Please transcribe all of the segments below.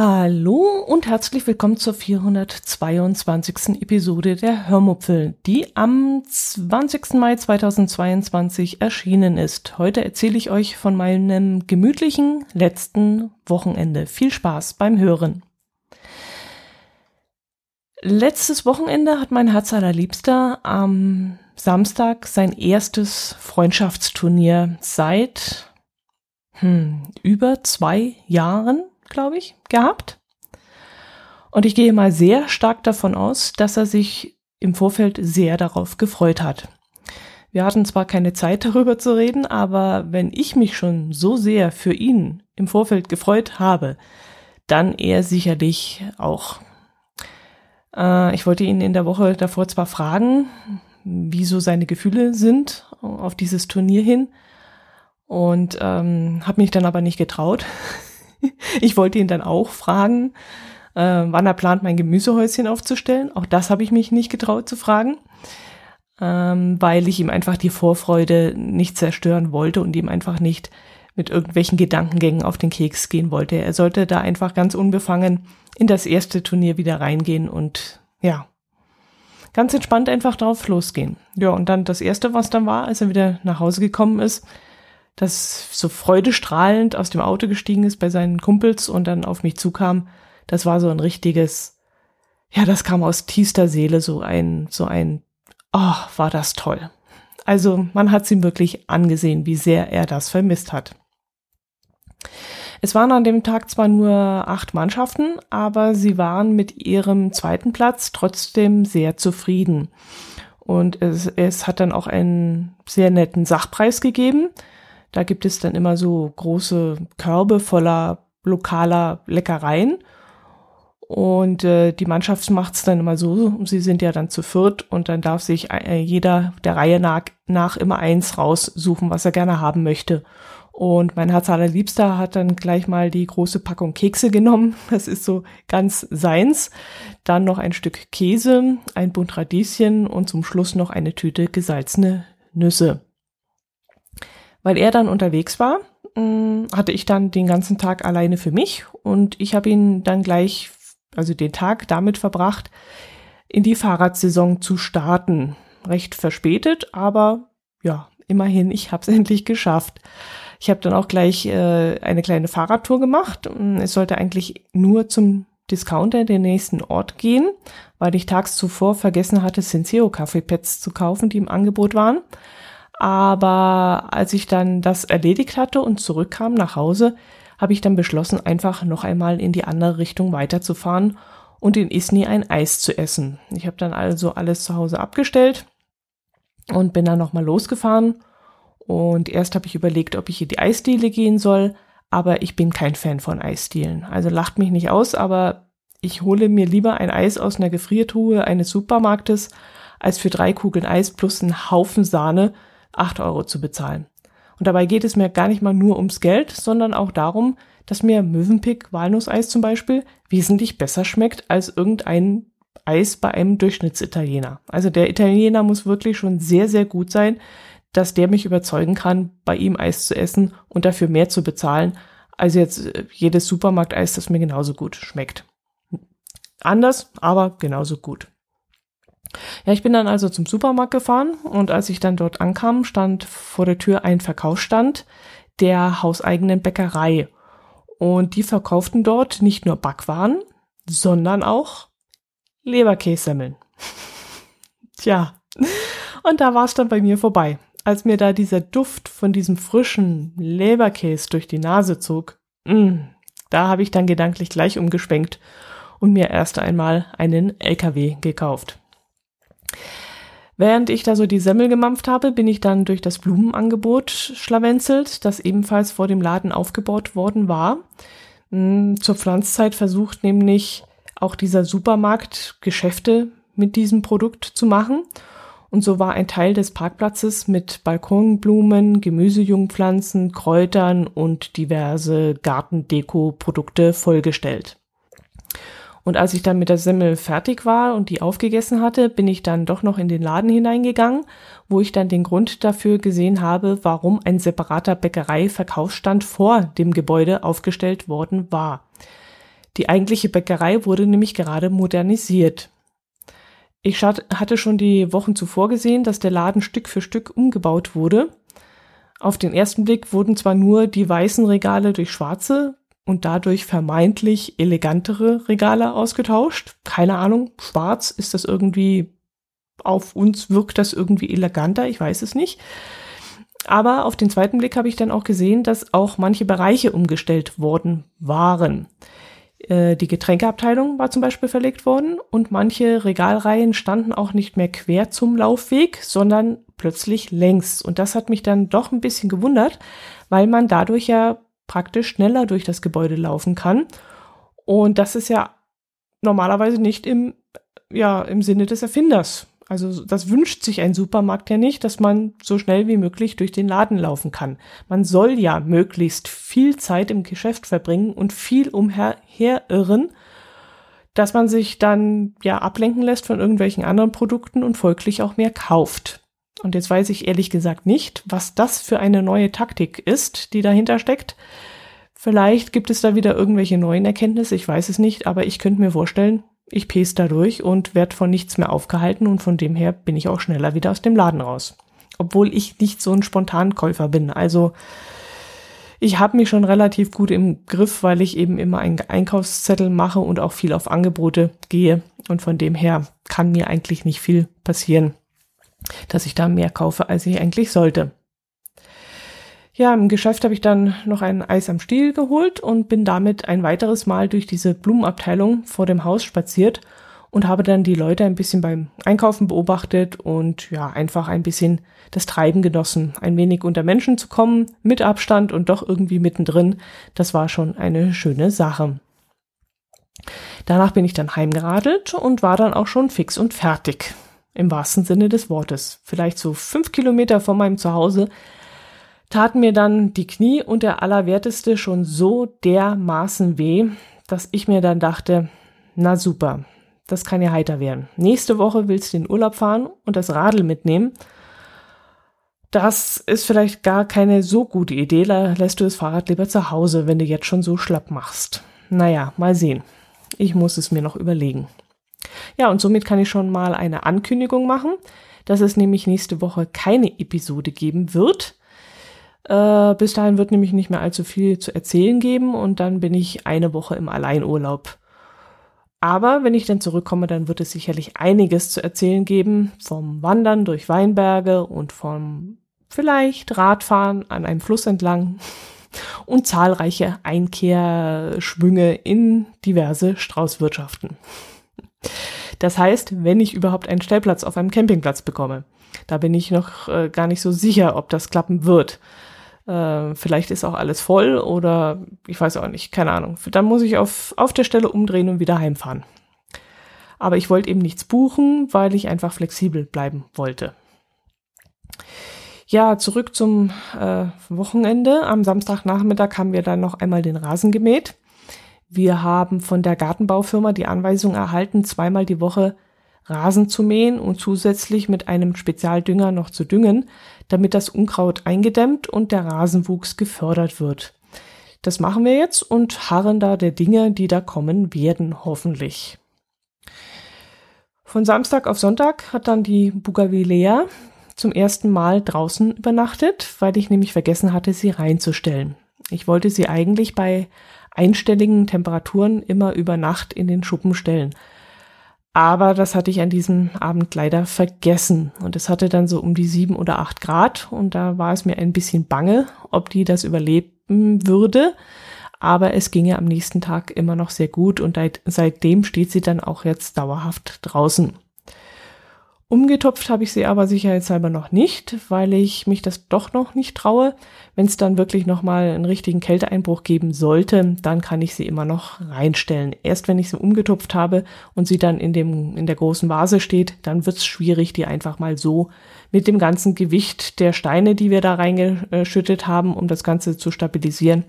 Hallo und herzlich willkommen zur 422. Episode der Hörmupfel, die am 20. Mai 2022 erschienen ist. Heute erzähle ich euch von meinem gemütlichen letzten Wochenende. Viel Spaß beim Hören. Letztes Wochenende hat mein Herz allerliebster am Samstag sein erstes Freundschaftsturnier seit hm, über zwei Jahren glaube ich, gehabt. Und ich gehe mal sehr stark davon aus, dass er sich im Vorfeld sehr darauf gefreut hat. Wir hatten zwar keine Zeit darüber zu reden, aber wenn ich mich schon so sehr für ihn im Vorfeld gefreut habe, dann er sicherlich auch. Äh, ich wollte ihn in der Woche davor zwar fragen, wieso seine Gefühle sind auf dieses Turnier hin und ähm, habe mich dann aber nicht getraut. ich wollte ihn dann auch fragen, äh, wann er plant, mein Gemüsehäuschen aufzustellen. Auch das habe ich mich nicht getraut zu fragen, ähm, weil ich ihm einfach die Vorfreude nicht zerstören wollte und ihm einfach nicht mit irgendwelchen Gedankengängen auf den Keks gehen wollte. Er sollte da einfach ganz unbefangen in das erste Turnier wieder reingehen und ja, ganz entspannt einfach drauf losgehen. Ja, und dann das erste, was dann war, als er wieder nach Hause gekommen ist, das so freudestrahlend aus dem Auto gestiegen ist bei seinen Kumpels und dann auf mich zukam, das war so ein richtiges, ja, das kam aus tiefster Seele, so ein, so ein, oh, war das toll. Also man hat ihm wirklich angesehen, wie sehr er das vermisst hat. Es waren an dem Tag zwar nur acht Mannschaften, aber sie waren mit ihrem zweiten Platz trotzdem sehr zufrieden. Und es, es hat dann auch einen sehr netten Sachpreis gegeben. Da gibt es dann immer so große Körbe voller lokaler Leckereien. Und äh, die Mannschaft macht es dann immer so, sie sind ja dann zu viert und dann darf sich äh, jeder der Reihe nach, nach immer eins raussuchen, was er gerne haben möchte. Und mein Herz allerliebster hat dann gleich mal die große Packung Kekse genommen. Das ist so ganz seins. Dann noch ein Stück Käse, ein Bund Radieschen und zum Schluss noch eine Tüte gesalzene Nüsse. Weil er dann unterwegs war, mm, hatte ich dann den ganzen Tag alleine für mich und ich habe ihn dann gleich, also den Tag damit verbracht, in die Fahrradsaison zu starten. Recht verspätet, aber ja, immerhin, ich habe es endlich geschafft. Ich habe dann auch gleich äh, eine kleine Fahrradtour gemacht. Mm, es sollte eigentlich nur zum Discounter den nächsten Ort gehen, weil ich tags zuvor vergessen hatte, Senseo Kaffeepads zu kaufen, die im Angebot waren. Aber als ich dann das erledigt hatte und zurückkam nach Hause, habe ich dann beschlossen, einfach noch einmal in die andere Richtung weiterzufahren und in Isny ein Eis zu essen. Ich habe dann also alles zu Hause abgestellt und bin dann nochmal losgefahren. Und erst habe ich überlegt, ob ich in die Eisdiele gehen soll, aber ich bin kein Fan von Eisdielen. Also lacht mich nicht aus, aber ich hole mir lieber ein Eis aus einer Gefriertruhe eines Supermarktes, als für drei Kugeln Eis plus einen Haufen Sahne 8 Euro zu bezahlen. Und dabei geht es mir gar nicht mal nur ums Geld, sondern auch darum, dass mir Mövenpick Walnusseis zum Beispiel wesentlich besser schmeckt als irgendein Eis bei einem Durchschnittsitaliener. Also der Italiener muss wirklich schon sehr, sehr gut sein, dass der mich überzeugen kann, bei ihm Eis zu essen und dafür mehr zu bezahlen, als jetzt äh, jedes Supermarkteis, das mir genauso gut schmeckt. Anders, aber genauso gut. Ja, ich bin dann also zum Supermarkt gefahren und als ich dann dort ankam, stand vor der Tür ein Verkaufsstand der hauseigenen Bäckerei. Und die verkauften dort nicht nur Backwaren, sondern auch Leberkässemmeln. Tja, und da war es dann bei mir vorbei. Als mir da dieser Duft von diesem frischen Leberkäse durch die Nase zog, mh, mm, da habe ich dann gedanklich gleich umgeschwenkt und mir erst einmal einen LKW gekauft. Während ich da so die Semmel gemampft habe, bin ich dann durch das Blumenangebot schlawenzelt, das ebenfalls vor dem Laden aufgebaut worden war. Hm, zur Pflanzzeit versucht nämlich auch dieser Supermarkt Geschäfte mit diesem Produkt zu machen. Und so war ein Teil des Parkplatzes mit Balkonblumen, Gemüsejungpflanzen, Kräutern und diverse Gartendeko-Produkte vollgestellt. Und als ich dann mit der Semmel fertig war und die aufgegessen hatte, bin ich dann doch noch in den Laden hineingegangen, wo ich dann den Grund dafür gesehen habe, warum ein separater Bäckerei-Verkaufsstand vor dem Gebäude aufgestellt worden war. Die eigentliche Bäckerei wurde nämlich gerade modernisiert. Ich hatte schon die Wochen zuvor gesehen, dass der Laden Stück für Stück umgebaut wurde. Auf den ersten Blick wurden zwar nur die weißen Regale durch schwarze, und dadurch vermeintlich elegantere Regale ausgetauscht. Keine Ahnung, schwarz ist das irgendwie, auf uns wirkt das irgendwie eleganter, ich weiß es nicht. Aber auf den zweiten Blick habe ich dann auch gesehen, dass auch manche Bereiche umgestellt worden waren. Äh, die Getränkeabteilung war zum Beispiel verlegt worden und manche Regalreihen standen auch nicht mehr quer zum Laufweg, sondern plötzlich längs. Und das hat mich dann doch ein bisschen gewundert, weil man dadurch ja praktisch schneller durch das Gebäude laufen kann. Und das ist ja normalerweise nicht im, ja, im Sinne des Erfinders. Also das wünscht sich ein Supermarkt ja nicht, dass man so schnell wie möglich durch den Laden laufen kann. Man soll ja möglichst viel Zeit im Geschäft verbringen und viel umherirren, dass man sich dann ja ablenken lässt von irgendwelchen anderen Produkten und folglich auch mehr kauft. Und jetzt weiß ich ehrlich gesagt nicht, was das für eine neue Taktik ist, die dahinter steckt. Vielleicht gibt es da wieder irgendwelche neuen Erkenntnisse, ich weiß es nicht, aber ich könnte mir vorstellen, ich pes da durch und werde von nichts mehr aufgehalten und von dem her bin ich auch schneller wieder aus dem Laden raus. Obwohl ich nicht so ein Spontankäufer bin. Also ich habe mich schon relativ gut im Griff, weil ich eben immer einen Einkaufszettel mache und auch viel auf Angebote gehe. Und von dem her kann mir eigentlich nicht viel passieren dass ich da mehr kaufe, als ich eigentlich sollte. Ja, im Geschäft habe ich dann noch ein Eis am Stiel geholt und bin damit ein weiteres Mal durch diese Blumenabteilung vor dem Haus spaziert und habe dann die Leute ein bisschen beim Einkaufen beobachtet und ja, einfach ein bisschen das Treiben genossen, ein wenig unter Menschen zu kommen, mit Abstand und doch irgendwie mittendrin. Das war schon eine schöne Sache. Danach bin ich dann heimgeradelt und war dann auch schon fix und fertig im wahrsten Sinne des Wortes. Vielleicht so fünf Kilometer von meinem Zuhause taten mir dann die Knie und der Allerwerteste schon so dermaßen weh, dass ich mir dann dachte, na super, das kann ja heiter werden. Nächste Woche willst du in Urlaub fahren und das Radl mitnehmen. Das ist vielleicht gar keine so gute Idee, da lässt du das Fahrrad lieber zu Hause, wenn du jetzt schon so schlapp machst. Naja, mal sehen. Ich muss es mir noch überlegen. Ja, und somit kann ich schon mal eine Ankündigung machen, dass es nämlich nächste Woche keine Episode geben wird. Äh, bis dahin wird nämlich nicht mehr allzu viel zu erzählen geben und dann bin ich eine Woche im Alleinurlaub. Aber wenn ich dann zurückkomme, dann wird es sicherlich einiges zu erzählen geben vom Wandern durch Weinberge und vom vielleicht Radfahren an einem Fluss entlang und zahlreiche Einkehrschwünge in diverse Straußwirtschaften. Das heißt, wenn ich überhaupt einen Stellplatz auf einem Campingplatz bekomme. Da bin ich noch äh, gar nicht so sicher, ob das klappen wird. Äh, vielleicht ist auch alles voll oder ich weiß auch nicht, keine Ahnung. Dann muss ich auf, auf der Stelle umdrehen und wieder heimfahren. Aber ich wollte eben nichts buchen, weil ich einfach flexibel bleiben wollte. Ja, zurück zum äh, Wochenende. Am Samstagnachmittag haben wir dann noch einmal den Rasen gemäht. Wir haben von der Gartenbaufirma die Anweisung erhalten, zweimal die Woche Rasen zu mähen und zusätzlich mit einem Spezialdünger noch zu düngen, damit das Unkraut eingedämmt und der Rasenwuchs gefördert wird. Das machen wir jetzt und harren da der Dinge, die da kommen werden, hoffentlich. Von Samstag auf Sonntag hat dann die Bugavilea zum ersten Mal draußen übernachtet, weil ich nämlich vergessen hatte, sie reinzustellen. Ich wollte sie eigentlich bei einstelligen Temperaturen immer über Nacht in den Schuppen stellen. Aber das hatte ich an diesem Abend leider vergessen. Und es hatte dann so um die sieben oder acht Grad. Und da war es mir ein bisschen bange, ob die das überleben würde. Aber es ginge am nächsten Tag immer noch sehr gut. Und seitdem steht sie dann auch jetzt dauerhaft draußen. Umgetopft habe ich sie aber sicherheitshalber noch nicht, weil ich mich das doch noch nicht traue. Wenn es dann wirklich nochmal einen richtigen Kälteeinbruch geben sollte, dann kann ich sie immer noch reinstellen. Erst wenn ich sie umgetopft habe und sie dann in, dem, in der großen Vase steht, dann wird es schwierig, die einfach mal so mit dem ganzen Gewicht der Steine, die wir da reingeschüttet haben, um das Ganze zu stabilisieren.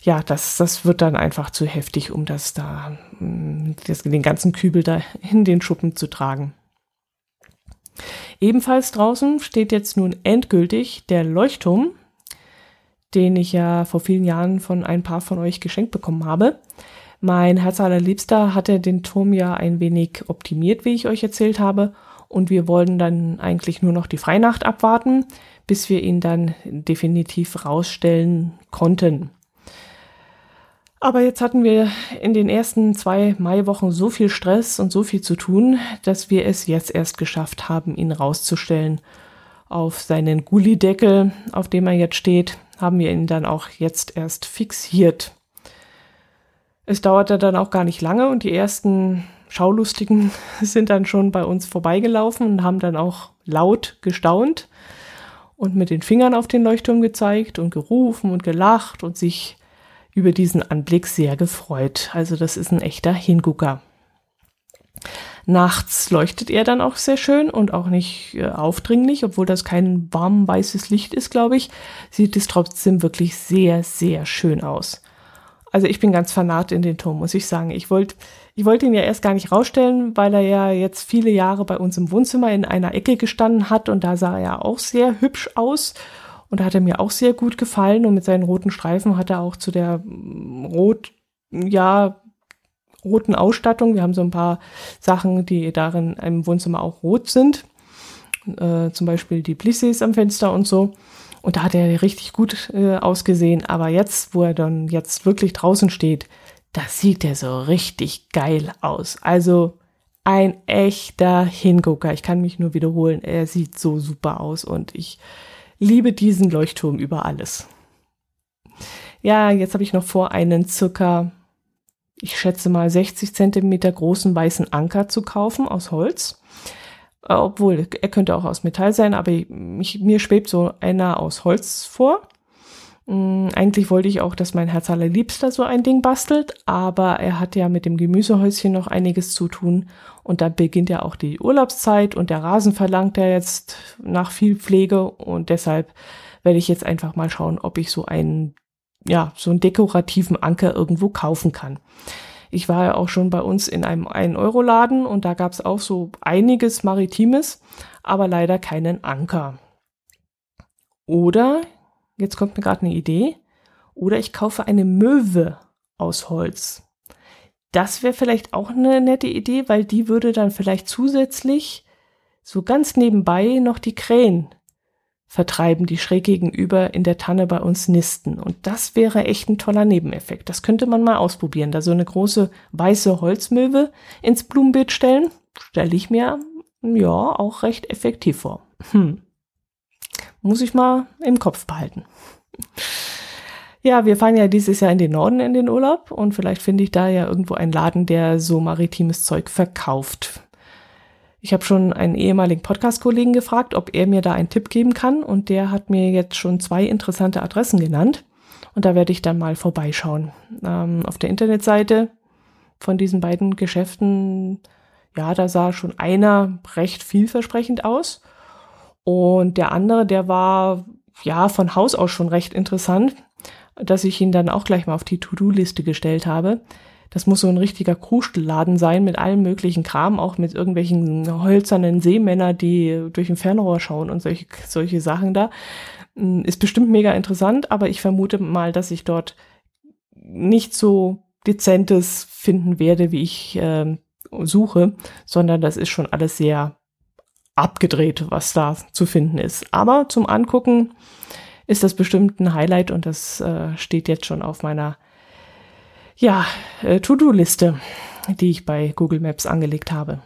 Ja, das, das wird dann einfach zu heftig, um das da, mm, das, den ganzen Kübel da in den Schuppen zu tragen. Ebenfalls draußen steht jetzt nun endgültig der Leuchtturm, den ich ja vor vielen Jahren von ein paar von euch geschenkt bekommen habe. Mein Herz allerliebster hatte den Turm ja ein wenig optimiert, wie ich euch erzählt habe. Und wir wollten dann eigentlich nur noch die Freinacht abwarten, bis wir ihn dann definitiv rausstellen konnten. Aber jetzt hatten wir in den ersten zwei Maiwochen so viel Stress und so viel zu tun, dass wir es jetzt erst geschafft haben, ihn rauszustellen. Auf seinen Gullideckel, auf dem er jetzt steht, haben wir ihn dann auch jetzt erst fixiert. Es dauerte dann auch gar nicht lange und die ersten Schaulustigen sind dann schon bei uns vorbeigelaufen und haben dann auch laut gestaunt und mit den Fingern auf den Leuchtturm gezeigt und gerufen und gelacht und sich über diesen Anblick sehr gefreut. Also das ist ein echter Hingucker. Nachts leuchtet er dann auch sehr schön und auch nicht äh, aufdringlich, obwohl das kein warm weißes Licht ist, glaube ich, sieht es trotzdem wirklich sehr, sehr schön aus. Also ich bin ganz fanat in den Turm, muss ich sagen. Ich wollte ich wollte ihn ja erst gar nicht rausstellen, weil er ja jetzt viele Jahre bei uns im Wohnzimmer in einer Ecke gestanden hat und da sah er auch sehr hübsch aus. Und da hat er mir auch sehr gut gefallen und mit seinen roten Streifen hat er auch zu der mm, rot, ja, roten Ausstattung. Wir haben so ein paar Sachen, die darin im Wohnzimmer auch rot sind. Äh, zum Beispiel die Plissés am Fenster und so. Und da hat er richtig gut äh, ausgesehen. Aber jetzt, wo er dann jetzt wirklich draußen steht, da sieht er so richtig geil aus. Also ein echter Hingucker. Ich kann mich nur wiederholen. Er sieht so super aus und ich liebe diesen Leuchtturm über alles. Ja, jetzt habe ich noch vor, einen circa, ich schätze mal 60 Zentimeter großen weißen Anker zu kaufen aus Holz. Äh, obwohl, er könnte auch aus Metall sein, aber mich, mir schwebt so einer aus Holz vor. Mm, eigentlich wollte ich auch, dass mein Herz allerliebster so ein Ding bastelt, aber er hat ja mit dem Gemüsehäuschen noch einiges zu tun und dann beginnt ja auch die Urlaubszeit und der Rasen verlangt ja jetzt nach viel Pflege und deshalb werde ich jetzt einfach mal schauen, ob ich so einen, ja, so einen dekorativen Anker irgendwo kaufen kann. Ich war ja auch schon bei uns in einem 1-Euro-Laden und da gab es auch so einiges Maritimes, aber leider keinen Anker. Oder jetzt kommt mir gerade eine Idee, oder ich kaufe eine Möwe aus Holz. Das wäre vielleicht auch eine nette Idee, weil die würde dann vielleicht zusätzlich so ganz nebenbei noch die Krähen vertreiben, die schräg gegenüber in der Tanne bei uns nisten. Und das wäre echt ein toller Nebeneffekt. Das könnte man mal ausprobieren. Da so eine große weiße Holzmöwe ins Blumenbeet stellen, stelle ich mir ja auch recht effektiv vor. Hm. Muss ich mal im Kopf behalten. Ja, wir fahren ja dieses Jahr in den Norden in den Urlaub und vielleicht finde ich da ja irgendwo einen Laden, der so maritimes Zeug verkauft. Ich habe schon einen ehemaligen Podcast-Kollegen gefragt, ob er mir da einen Tipp geben kann und der hat mir jetzt schon zwei interessante Adressen genannt und da werde ich dann mal vorbeischauen. Ähm, auf der Internetseite von diesen beiden Geschäften, ja, da sah schon einer recht vielversprechend aus und der andere, der war ja von Haus aus schon recht interessant, dass ich ihn dann auch gleich mal auf die To-Do-Liste gestellt habe. Das muss so ein richtiger Krustelladen sein mit allem möglichen Kram, auch mit irgendwelchen hölzernen Seemänner, die durch ein Fernrohr schauen und solche, solche Sachen da. Hm, ist bestimmt mega interessant, aber ich vermute mal, dass ich dort nicht so dezentes finden werde, wie ich äh, suche, sondern das ist schon alles sehr abgedreht, was da zu finden ist. Aber zum Angucken ist das bestimmt ein Highlight und das äh, steht jetzt schon auf meiner ja, äh, To-Do-Liste, die ich bei Google Maps angelegt habe.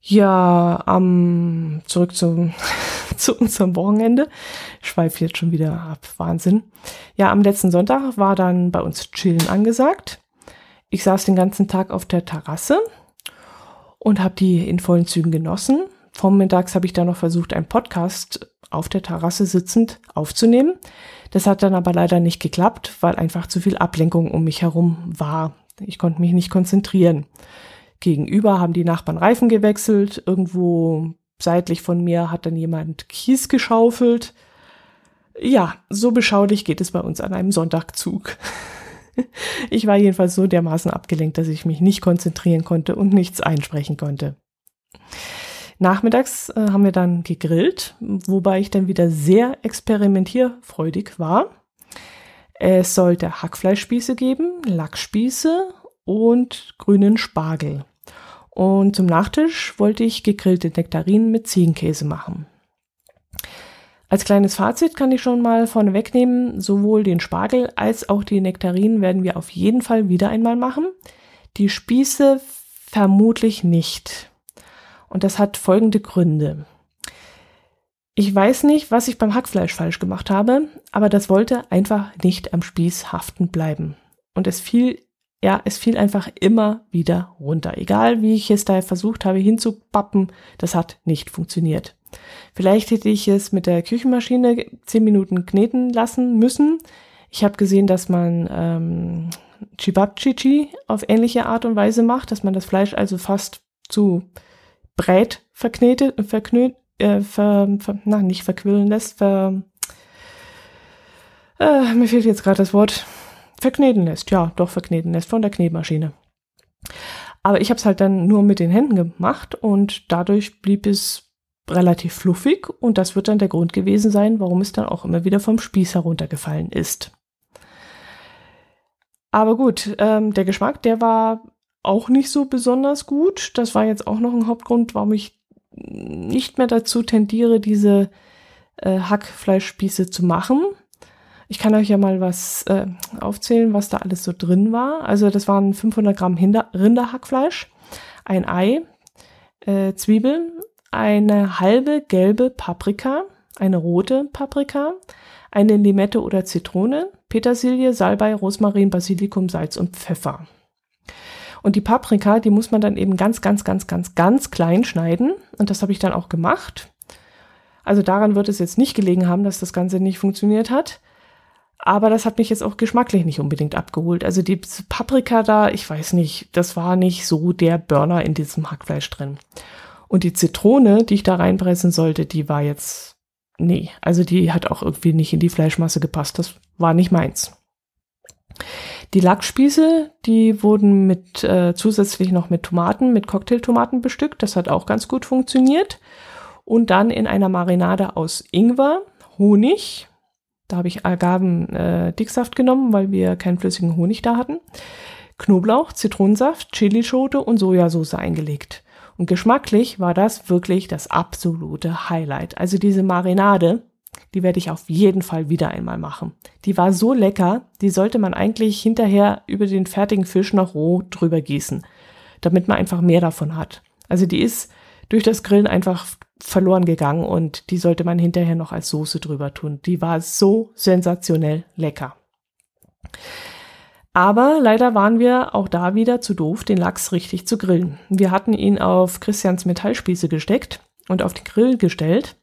Ja, ähm, zurück zum, zu unserem Wochenende. Ich schweife jetzt schon wieder ab. Wahnsinn. Ja, am letzten Sonntag war dann bei uns Chillen angesagt. Ich saß den ganzen Tag auf der Terrasse und habe die in vollen Zügen genossen. Vormittags habe ich dann noch versucht, einen Podcast auf der Terrasse sitzend aufzunehmen. Das hat dann aber leider nicht geklappt, weil einfach zu viel Ablenkung um mich herum war. Ich konnte mich nicht konzentrieren. Gegenüber haben die Nachbarn Reifen gewechselt. Irgendwo seitlich von mir hat dann jemand Kies geschaufelt. Ja, so beschaulich geht es bei uns an einem Sonntagzug. Ich war jedenfalls so dermaßen abgelenkt, dass ich mich nicht konzentrieren konnte und nichts einsprechen konnte. Nachmittags äh, haben wir dann gegrillt, wobei ich dann wieder sehr experimentierfreudig war. Es sollte Hackfleischspieße geben, Lachsspieße und grünen Spargel. Und zum Nachtisch wollte ich gegrillte Nektarinen mit Ziegenkäse machen. Als kleines Fazit kann ich schon mal vorne wegnehmen, sowohl den Spargel als auch die Nektarinen werden wir auf jeden Fall wieder einmal machen. Die Spieße vermutlich nicht. Und das hat folgende Gründe. Ich weiß nicht, was ich beim Hackfleisch falsch gemacht habe, aber das wollte einfach nicht am Spieß haften bleiben. Und es fiel, ja, es fiel einfach immer wieder runter. Egal wie ich es da versucht habe hinzupappen, das hat nicht funktioniert. Vielleicht hätte ich es mit der Küchenmaschine zehn Minuten kneten lassen müssen. Ich habe gesehen, dass man ähm, Chibabchichi auf ähnliche Art und Weise macht, dass man das Fleisch also fast zu breit verknetet, verknöt, äh, ver, ver, na, nicht verquillen lässt, ver, äh, mir fehlt jetzt gerade das Wort, verkneten lässt. Ja, doch verkneten lässt von der Knetmaschine. Aber ich habe es halt dann nur mit den Händen gemacht und dadurch blieb es relativ fluffig und das wird dann der Grund gewesen sein, warum es dann auch immer wieder vom Spieß heruntergefallen ist. Aber gut, ähm, der Geschmack, der war auch nicht so besonders gut. Das war jetzt auch noch ein Hauptgrund, warum ich nicht mehr dazu tendiere, diese äh, Hackfleischspieße zu machen. Ich kann euch ja mal was äh, aufzählen, was da alles so drin war. Also das waren 500 Gramm Rinderhackfleisch, ein Ei, äh, Zwiebeln, eine halbe gelbe Paprika, eine rote Paprika, eine Limette oder Zitrone, Petersilie, Salbei, Rosmarin, Basilikum, Salz und Pfeffer. Und die Paprika, die muss man dann eben ganz, ganz, ganz, ganz, ganz klein schneiden. Und das habe ich dann auch gemacht. Also daran wird es jetzt nicht gelegen haben, dass das Ganze nicht funktioniert hat. Aber das hat mich jetzt auch geschmacklich nicht unbedingt abgeholt. Also die Paprika da, ich weiß nicht, das war nicht so der Burner in diesem Hackfleisch drin. Und die Zitrone, die ich da reinpressen sollte, die war jetzt, nee, also die hat auch irgendwie nicht in die Fleischmasse gepasst. Das war nicht meins. Die Lackspieße, die wurden mit äh, zusätzlich noch mit Tomaten, mit Cocktailtomaten bestückt. Das hat auch ganz gut funktioniert. Und dann in einer Marinade aus Ingwer, Honig. Da habe ich Agaven äh, genommen, weil wir keinen flüssigen Honig da hatten. Knoblauch, Zitronensaft, Chilischote und Sojasauce eingelegt. Und geschmacklich war das wirklich das absolute Highlight. Also diese Marinade, die werde ich auf jeden Fall wieder einmal machen. Die war so lecker, die sollte man eigentlich hinterher über den fertigen Fisch noch roh drüber gießen, damit man einfach mehr davon hat. Also die ist durch das Grillen einfach verloren gegangen und die sollte man hinterher noch als Soße drüber tun. Die war so sensationell lecker. Aber leider waren wir auch da wieder zu doof, den Lachs richtig zu grillen. Wir hatten ihn auf Christians Metallspieße gesteckt und auf den Grill gestellt.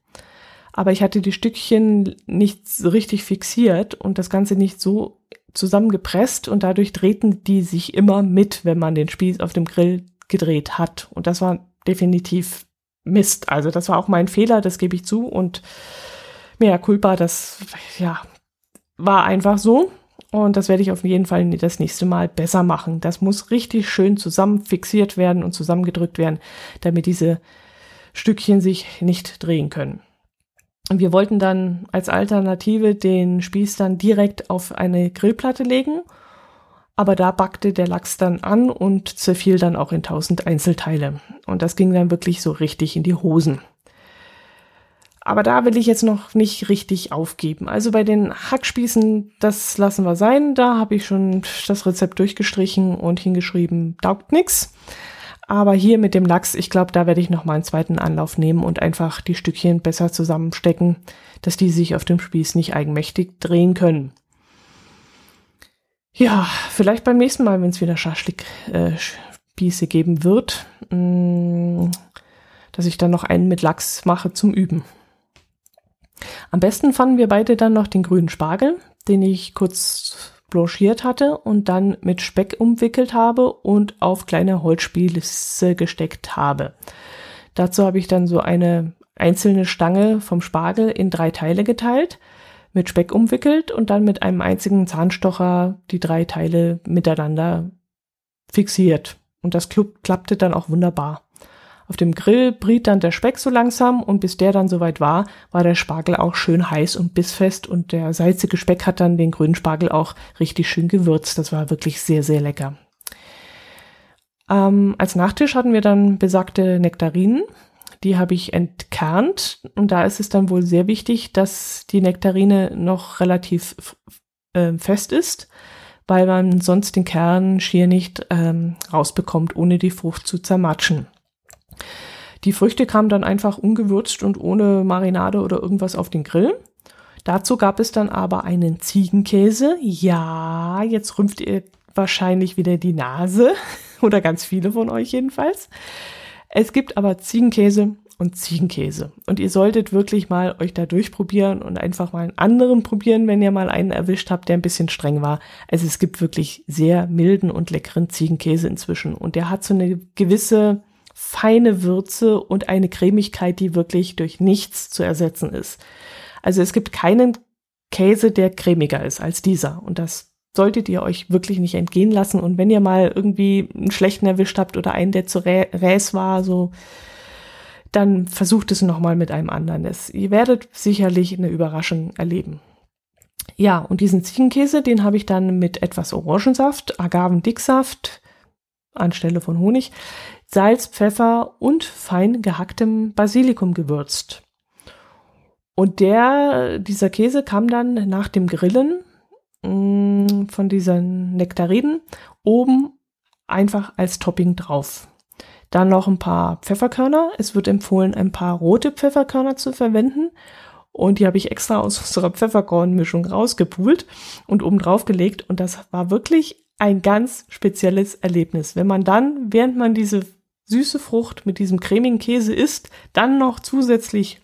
Aber ich hatte die Stückchen nicht richtig fixiert und das Ganze nicht so zusammengepresst und dadurch drehten die sich immer mit, wenn man den Spieß auf dem Grill gedreht hat. Und das war definitiv Mist. Also das war auch mein Fehler, das gebe ich zu. Und mehr culpa, das ja war einfach so. Und das werde ich auf jeden Fall das nächste Mal besser machen. Das muss richtig schön zusammen fixiert werden und zusammengedrückt werden, damit diese Stückchen sich nicht drehen können. Wir wollten dann als Alternative den Spieß dann direkt auf eine Grillplatte legen, aber da backte der Lachs dann an und zerfiel dann auch in tausend Einzelteile. Und das ging dann wirklich so richtig in die Hosen. Aber da will ich jetzt noch nicht richtig aufgeben. Also bei den Hackspießen, das lassen wir sein. Da habe ich schon das Rezept durchgestrichen und hingeschrieben, taugt nix. Aber hier mit dem Lachs, ich glaube, da werde ich noch mal einen zweiten Anlauf nehmen und einfach die Stückchen besser zusammenstecken, dass die sich auf dem Spieß nicht eigenmächtig drehen können. Ja, vielleicht beim nächsten Mal, wenn es wieder Schaschlik, äh, geben wird, mm, dass ich dann noch einen mit Lachs mache zum Üben. Am besten fanden wir beide dann noch den grünen Spargel, den ich kurz blanchiert hatte und dann mit Speck umwickelt habe und auf kleine Holzspieße gesteckt habe. Dazu habe ich dann so eine einzelne Stange vom Spargel in drei Teile geteilt, mit Speck umwickelt und dann mit einem einzigen Zahnstocher die drei Teile miteinander fixiert. Und das klappte dann auch wunderbar. Auf dem Grill briet dann der Speck so langsam und bis der dann soweit war, war der Spargel auch schön heiß und bissfest und der salzige Speck hat dann den grünen Spargel auch richtig schön gewürzt. Das war wirklich sehr, sehr lecker. Ähm, als Nachtisch hatten wir dann besagte Nektarinen. Die habe ich entkernt und da ist es dann wohl sehr wichtig, dass die Nektarine noch relativ äh, fest ist, weil man sonst den Kern schier nicht ähm, rausbekommt, ohne die Frucht zu zermatschen. Die Früchte kamen dann einfach ungewürzt und ohne Marinade oder irgendwas auf den Grill. Dazu gab es dann aber einen Ziegenkäse. Ja, jetzt rümpft ihr wahrscheinlich wieder die Nase oder ganz viele von euch jedenfalls. Es gibt aber Ziegenkäse und Ziegenkäse. Und ihr solltet wirklich mal euch da durchprobieren und einfach mal einen anderen probieren, wenn ihr mal einen erwischt habt, der ein bisschen streng war. Also es gibt wirklich sehr milden und leckeren Ziegenkäse inzwischen. Und der hat so eine gewisse feine Würze und eine Cremigkeit, die wirklich durch nichts zu ersetzen ist. Also es gibt keinen Käse, der cremiger ist als dieser. Und das solltet ihr euch wirklich nicht entgehen lassen. Und wenn ihr mal irgendwie einen schlechten erwischt habt oder einen, der zu Räs war, so, dann versucht es nochmal mit einem anderen. Das, ihr werdet sicherlich eine Überraschung erleben. Ja, und diesen Ziegenkäse, den habe ich dann mit etwas Orangensaft, Agavendicksaft anstelle von Honig, Salz, Pfeffer und fein gehacktem Basilikum gewürzt. Und der, dieser Käse kam dann nach dem Grillen mh, mm, von diesen Nektariden oben einfach als Topping drauf. Dann noch ein paar Pfefferkörner. Es wird empfohlen, ein paar rote Pfefferkörner zu verwenden. Und die habe ich extra aus unserer Pfefferkornmischung rausgepult und oben drauf gelegt. Und das war wirklich ein ganz spezielles Erlebnis. Wenn man dann, während man diese süße Frucht mit diesem cremigen Käse isst, dann noch zusätzlich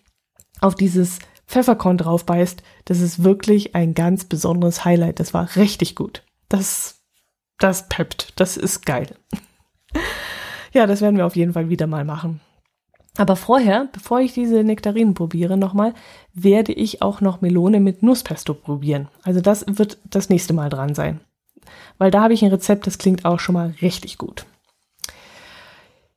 auf dieses Pfefferkorn drauf beißt, das ist wirklich ein ganz besonderes Highlight. Das war richtig gut. Das, das peppt. Das ist geil. ja, das werden wir auf jeden Fall wieder mal machen. Aber vorher, bevor ich diese Nektarinen probiere nochmal, werde ich auch noch Melone mit Nusspesto probieren. Also das wird das nächste Mal dran sein. Weil da habe ich ein Rezept, das klingt auch schon mal richtig gut.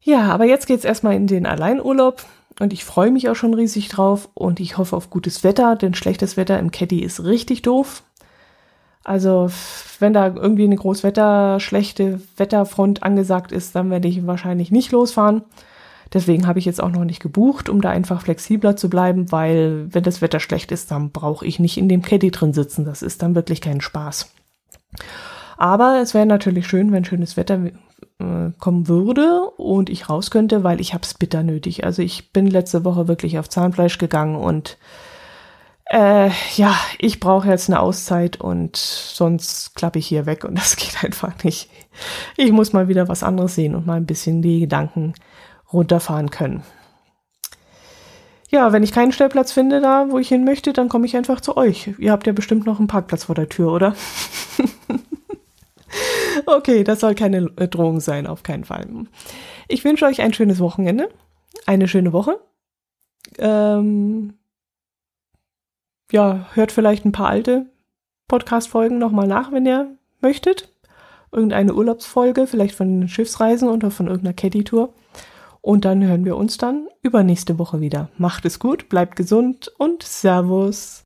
Ja, aber jetzt geht's erstmal in den Alleinurlaub und ich freue mich auch schon riesig drauf und ich hoffe auf gutes Wetter, denn schlechtes Wetter im Caddy ist richtig doof. Also, wenn da irgendwie eine Großwetter, schlechte Wetterfront angesagt ist, dann werde ich wahrscheinlich nicht losfahren. Deswegen habe ich jetzt auch noch nicht gebucht, um da einfach flexibler zu bleiben, weil wenn das Wetter schlecht ist, dann brauche ich nicht in dem Caddy drin sitzen. Das ist dann wirklich kein Spaß. Aber es wäre natürlich schön, wenn schönes Wetter äh, kommen würde und ich raus könnte, weil ich habe es bitter nötig. Also ich bin letzte Woche wirklich auf Zahnfleisch gegangen und äh, ja, ich brauche jetzt eine Auszeit und sonst klappe ich hier weg und das geht einfach nicht. Ich muss mal wieder was anderes sehen und mal ein bisschen die Gedanken runterfahren können. Ja, wenn ich keinen Stellplatz finde da, wo ich hin möchte, dann komme ich einfach zu euch. Ihr habt ja bestimmt noch einen Parkplatz vor der Tür, oder? Okay, das soll keine äh, Drohung sein, auf keinen Fall. Ich wünsche euch ein schönes Wochenende, eine schöne Woche. Ähm, ja, hört vielleicht ein paar alte Podcast-Folgen nochmal nach, wenn ihr möchtet. Irgendeine Urlaubsfolge, vielleicht von den Schiffsreisen oder von irgendeiner Caddy-Tour. Und dann hören wir uns dann übernächste Woche wieder. Macht es gut, bleibt gesund und Servus.